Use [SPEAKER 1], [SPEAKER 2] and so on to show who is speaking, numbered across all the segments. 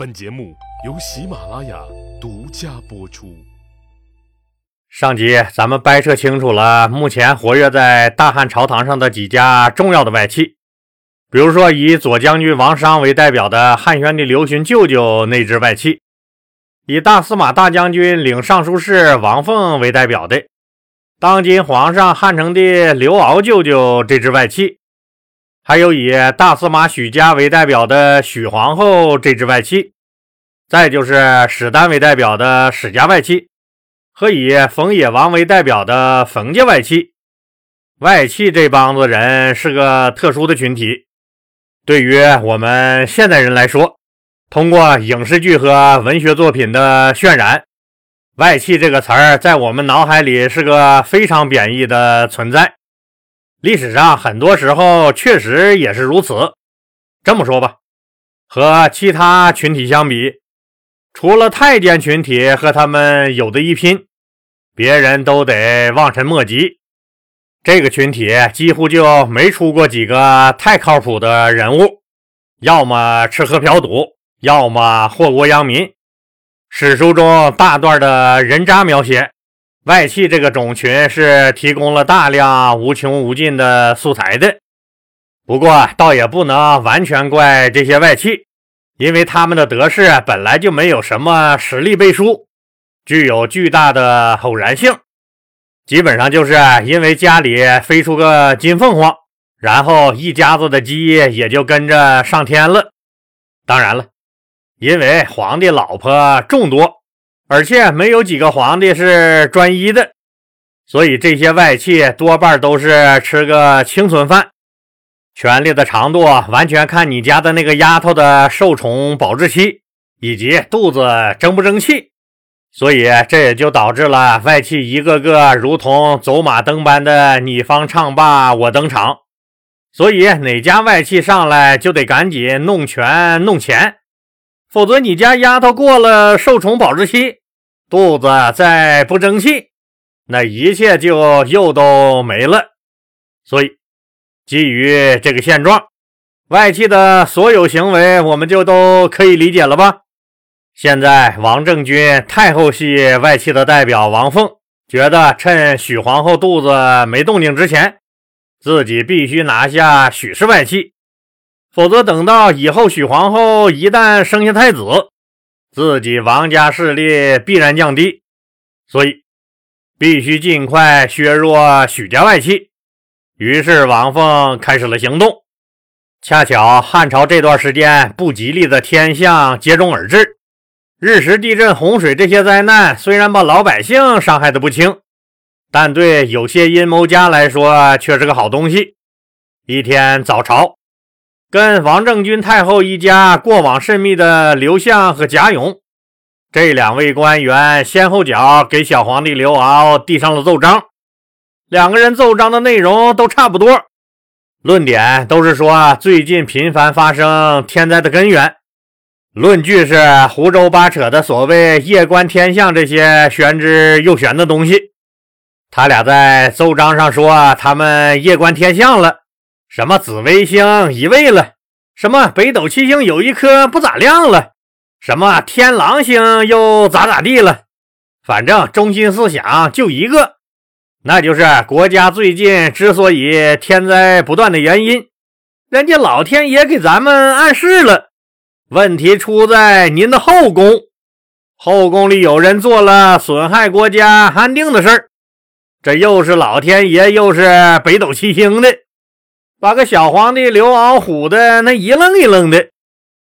[SPEAKER 1] 本节目由喜马拉雅独家播出。
[SPEAKER 2] 上集咱们掰扯清楚了目前活跃在大汉朝堂上的几家重要的外戚，比如说以左将军王商为代表的汉宣帝刘询舅舅那支外戚，以大司马大将军领尚书事王凤为代表的当今皇上汉成帝刘骜舅舅这支外戚。还有以大司马许家为代表的许皇后这支外戚，再就是史丹为代表的史家外戚，和以冯野王为代表的冯家外戚。外戚这帮子人是个特殊的群体，对于我们现代人来说，通过影视剧和文学作品的渲染，外戚这个词儿在我们脑海里是个非常贬义的存在。历史上很多时候确实也是如此。这么说吧，和其他群体相比，除了太监群体和他们有的一拼，别人都得望尘莫及。这个群体几乎就没出过几个太靠谱的人物，要么吃喝嫖赌，要么祸国殃民。史书中大段的人渣描写。外戚这个种群是提供了大量无穷无尽的素材的，不过倒也不能完全怪这些外戚，因为他们的得势本来就没有什么实力背书，具有巨大的偶然性，基本上就是因为家里飞出个金凤凰，然后一家子的鸡也就跟着上天了。当然了，因为皇帝老婆众多。而且没有几个皇帝是专一的，所以这些外戚多半都是吃个清村饭。权力的长度完全看你家的那个丫头的受宠保质期以及肚子争不争气。所以这也就导致了外戚一个个如同走马灯般的你方唱罢我登场。所以哪家外戚上来就得赶紧弄权弄钱，否则你家丫头过了受宠保质期。肚子再不争气，那一切就又都没了。所以，基于这个现状，外戚的所有行为，我们就都可以理解了吧？现在，王政君太后系外戚的代表王凤，觉得趁许皇后肚子没动静之前，自己必须拿下许氏外戚，否则等到以后许皇后一旦生下太子。自己王家势力必然降低，所以必须尽快削弱许家外戚。于是王凤开始了行动。恰巧汉朝这段时间不吉利的天象接踵而至，日食、地震、洪水这些灾难虽然把老百姓伤害的不轻，但对有些阴谋家来说却是个好东西。一天早朝。跟王政君太后一家过往甚密的刘向和贾勇，这两位官员先后脚给小皇帝刘骜递上了奏章。两个人奏章的内容都差不多，论点都是说最近频繁发生天灾的根源，论据是胡诌八扯的所谓夜观天象这些玄之又玄的东西。他俩在奏章上说他们夜观天象了。什么紫微星移位了？什么北斗七星有一颗不咋亮了？什么天狼星又咋咋地了？反正中心思想就一个，那就是国家最近之所以天灾不断的原因，人家老天爷给咱们暗示了，问题出在您的后宫，后宫里有人做了损害国家安定的事儿，这又是老天爷，又是北斗七星的。把个小皇帝刘骜唬的那一愣一愣的，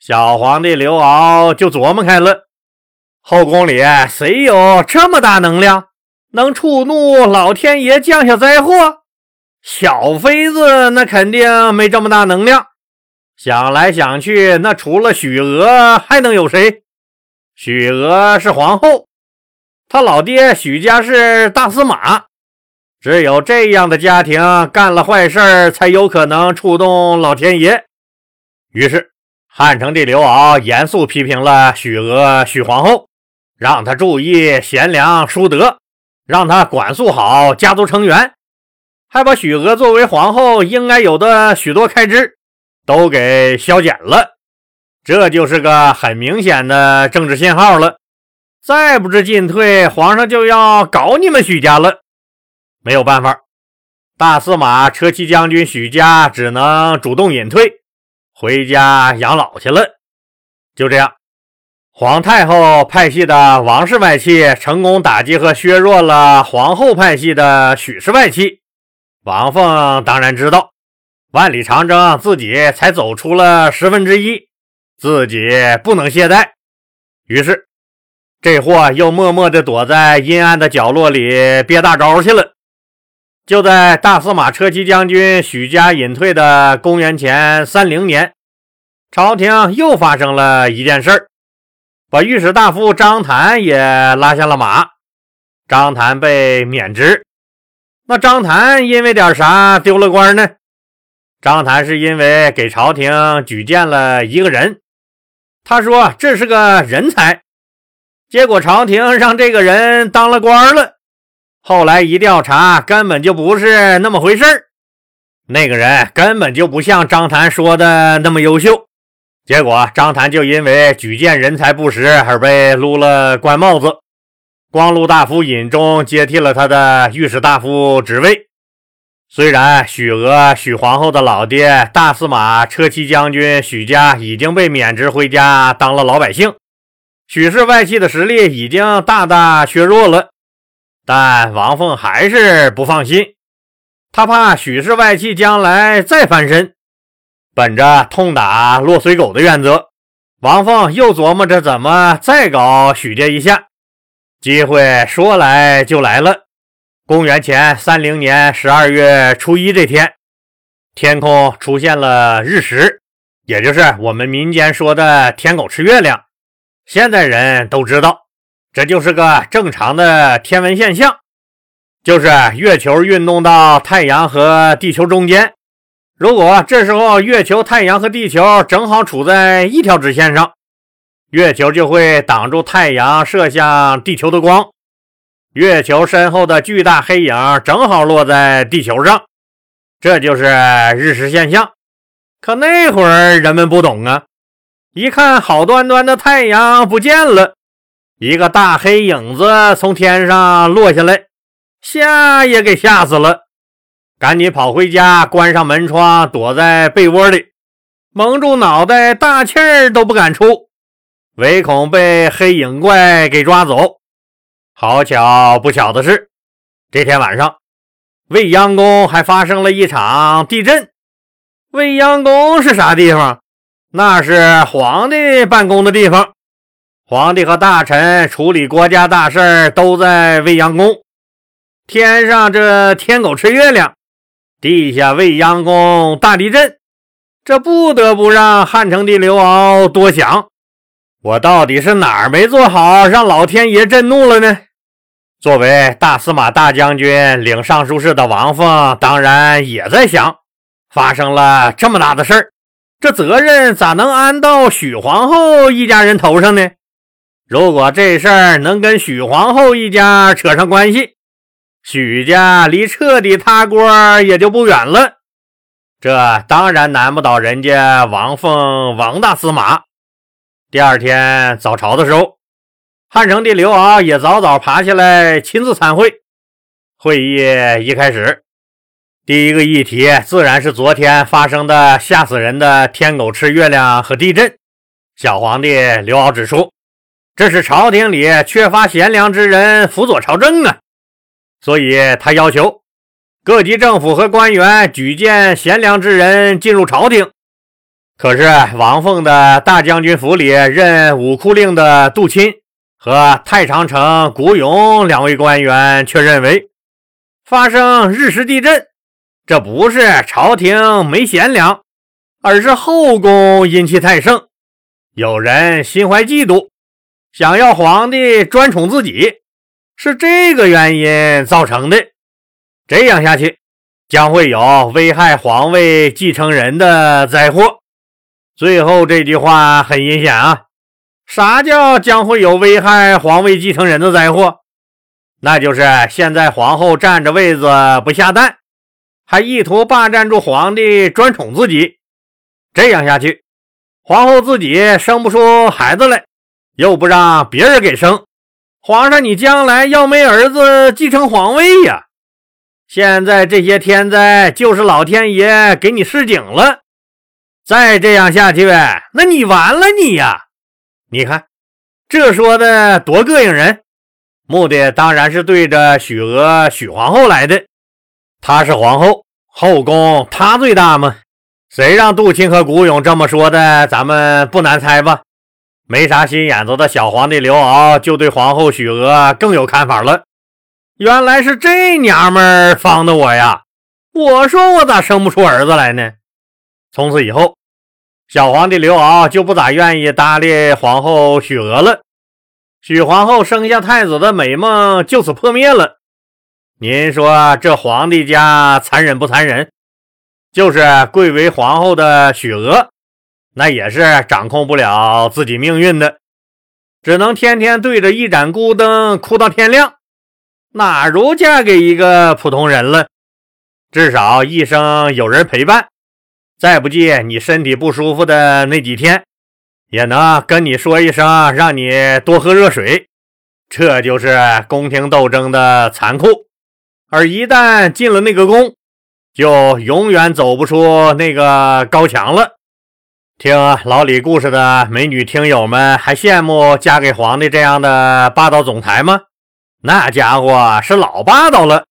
[SPEAKER 2] 小皇帝刘骜就琢磨开了：后宫里谁有这么大能量，能触怒老天爷降下灾祸？小妃子那肯定没这么大能量。想来想去，那除了许娥还能有谁？许娥是皇后，他老爹许家是大司马。只有这样的家庭干了坏事才有可能触动老天爷。于是，汉成帝刘骜严肃批评了许娥、许皇后，让他注意贤良淑德，让他管束好家族成员，还把许娥作为皇后应该有的许多开支都给削减了。这就是个很明显的政治信号了。再不知进退，皇上就要搞你们许家了。没有办法，大司马车骑将军许家只能主动隐退，回家养老去了。就这样，皇太后派系的王氏外戚成功打击和削弱了皇后派系的许氏外戚。王凤当然知道，万里长征自己才走出了十分之一，自己不能懈怠，于是。这货又默默地躲在阴暗的角落里憋大招去了。就在大司马车骑将军许家隐退的公元前三零年，朝廷又发生了一件事儿，把御史大夫张谭也拉下了马。张谭被免职。那张谭因为点啥丢了官呢？张谭是因为给朝廷举荐了一个人，他说这是个人才。结果朝廷让这个人当了官了，后来一调查，根本就不是那么回事。那个人根本就不像张谭说的那么优秀。结果张谭就因为举荐人才不实而被撸了官帽子。光禄大夫尹忠接替了他的御史大夫职位。虽然许娥许皇后的老爹大司马车骑将军许家已经被免职回家当了老百姓。许氏外戚的实力已经大大削弱了，但王凤还是不放心，他怕许氏外戚将来再翻身。本着痛打落水狗的原则，王凤又琢磨着怎么再搞许家一下。机会说来就来了。公元前三零年十二月初一这天，天空出现了日食，也就是我们民间说的天狗吃月亮。现在人都知道，这就是个正常的天文现象，就是月球运动到太阳和地球中间。如果这时候月球、太阳和地球正好处在一条直线上，月球就会挡住太阳射向地球的光，月球身后的巨大黑影正好落在地球上，这就是日食现象。可那会儿人们不懂啊。一看，好端端的太阳不见了，一个大黑影子从天上落下来，吓也给吓死了，赶紧跑回家，关上门窗，躲在被窝里，蒙住脑袋，大气儿都不敢出，唯恐被黑影怪给抓走。好巧不巧的是，这天晚上，未央宫还发生了一场地震。未央宫是啥地方？那是皇帝办公的地方，皇帝和大臣处理国家大事都在未央宫。天上这天狗吃月亮，地下未央宫大地震，这不得不让汉成帝刘骜多想：我到底是哪儿没做好，让老天爷震怒了呢？作为大司马大将军、领尚书事的王凤，当然也在想：发生了这么大的事儿。这责任咋能安到许皇后一家人头上呢？如果这事儿能跟许皇后一家扯上关系，许家离彻底塌锅也就不远了。这当然难不倒人家王凤王大司马。第二天早朝的时候，汉成帝刘骜也早早爬起来亲自参会。会议一开始。第一个议题自然是昨天发生的吓死人的天狗吃月亮和地震。小皇帝刘骜指出，这是朝廷里缺乏贤良之人辅佐朝政啊，所以他要求各级政府和官员举荐贤良之人进入朝廷。可是王凤的大将军府里任武库令的杜钦和太常丞古勇两位官员却认为，发生日食地震。这不是朝廷没贤良，而是后宫阴气太盛，有人心怀嫉妒，想要皇帝专宠自己，是这个原因造成的。这样下去，将会有危害皇位继承人的灾祸。最后这句话很阴险啊！啥叫将会有危害皇位继承人的灾祸？那就是现在皇后占着位子不下蛋。还意图霸占住皇帝，专宠自己，这样下去，皇后自己生不出孩子来，又不让别人给生，皇上你将来要没儿子继承皇位呀？现在这些天灾就是老天爷给你示警了，再这样下去，那你完了你呀！你看这说的多膈应人，目的当然是对着许娥许皇后来的，她是皇后，后宫她最大吗？谁让杜钦和古勇这么说的？咱们不难猜吧？没啥心眼子的小皇帝刘骜就对皇后许娥更有看法了。原来是这娘们儿放的我呀！我说我咋生不出儿子来呢？从此以后，小皇帝刘骜就不咋愿意搭理皇后许娥了。许皇后生下太子的美梦就此破灭了。您说这皇帝家残忍不残忍？就是贵为皇后的许娥，那也是掌控不了自己命运的，只能天天对着一盏孤灯哭到天亮，哪如嫁给一个普通人了？至少一生有人陪伴，再不济你身体不舒服的那几天，也能跟你说一声，让你多喝热水。这就是宫廷斗争的残酷，而一旦进了那个宫。就永远走不出那个高墙了。听老李故事的美女听友们，还羡慕嫁给皇帝这样的霸道总裁吗？那家伙是老霸道了。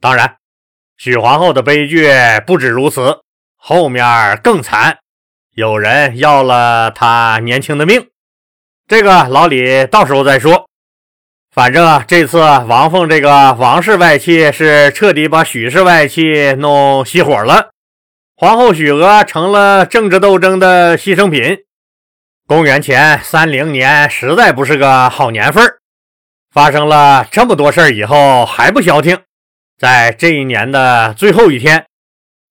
[SPEAKER 2] 当然，许皇后的悲剧不止如此，后面更惨，有人要了她年轻的命。这个老李到时候再说。反正这次王凤这个王氏外戚是彻底把许氏外戚弄熄火了，皇后许娥成了政治斗争的牺牲品。公元前三零年实在不是个好年份发生了这么多事儿以后还不消停，在这一年的最后一天，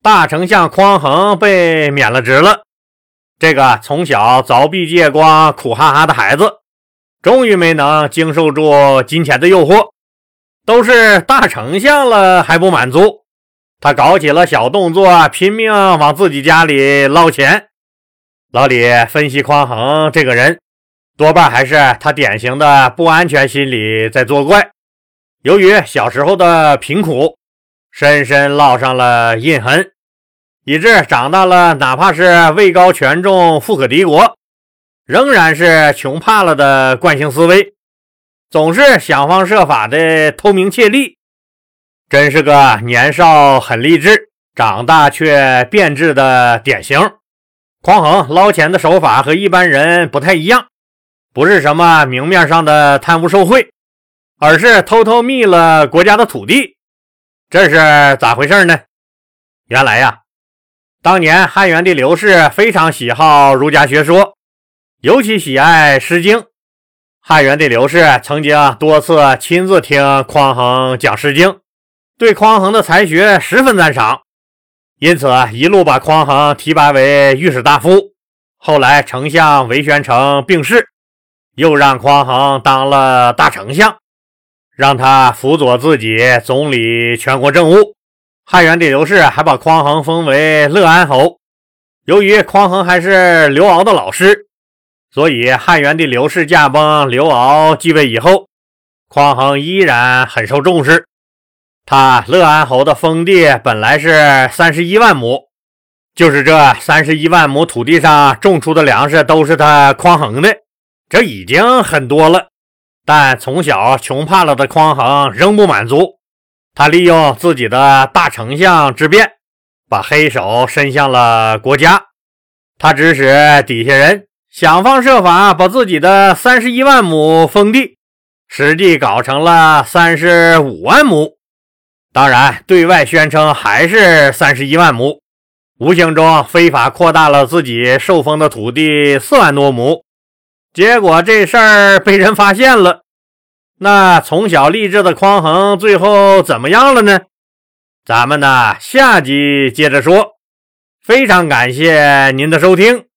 [SPEAKER 2] 大丞相匡衡被免了职了。这个从小凿壁借光、苦哈哈的孩子。终于没能经受住金钱的诱惑，都是大丞相了还不满足，他搞起了小动作，拼命往自己家里捞钱。老李分析匡衡这个人，多半还是他典型的不安全心理在作怪。由于小时候的贫苦，深深烙上了印痕，以致长大了，哪怕是位高权重、富可敌国。仍然是穷怕了的惯性思维，总是想方设法的偷名窃利，真是个年少很励志，长大却变质的典型。匡衡捞钱的手法和一般人不太一样，不是什么明面上的贪污受贿，而是偷偷密了国家的土地。这是咋回事呢？原来呀，当年汉元帝刘氏非常喜好儒家学说。尤其喜爱《诗经》，汉元帝刘氏曾经多次亲自听匡衡讲《诗经》，对匡衡的才学十分赞赏，因此一路把匡衡提拔为御史大夫。后来丞相韦玄成病逝，又让匡衡当了大丞相，让他辅佐自己总理全国政务。汉元帝刘氏还把匡衡封为乐安侯。由于匡衡还是刘骜的老师。所以，汉元帝刘氏驾崩，刘骜继位以后，匡衡依然很受重视。他乐安侯的封地本来是三十一万亩，就是这三十一万亩土地上种出的粮食都是他匡衡的，这已经很多了。但从小穷怕了的匡衡仍不满足，他利用自己的大丞相之便，把黑手伸向了国家。他指使底下人。想方设法把自己的三十一万亩封地，实际搞成了三十五万亩。当然，对外宣称还是三十一万亩，无形中非法扩大了自己受封的土地四万多亩。结果这事儿被人发现了。那从小励志的匡衡最后怎么样了呢？咱们呢，下集接着说。非常感谢您的收听。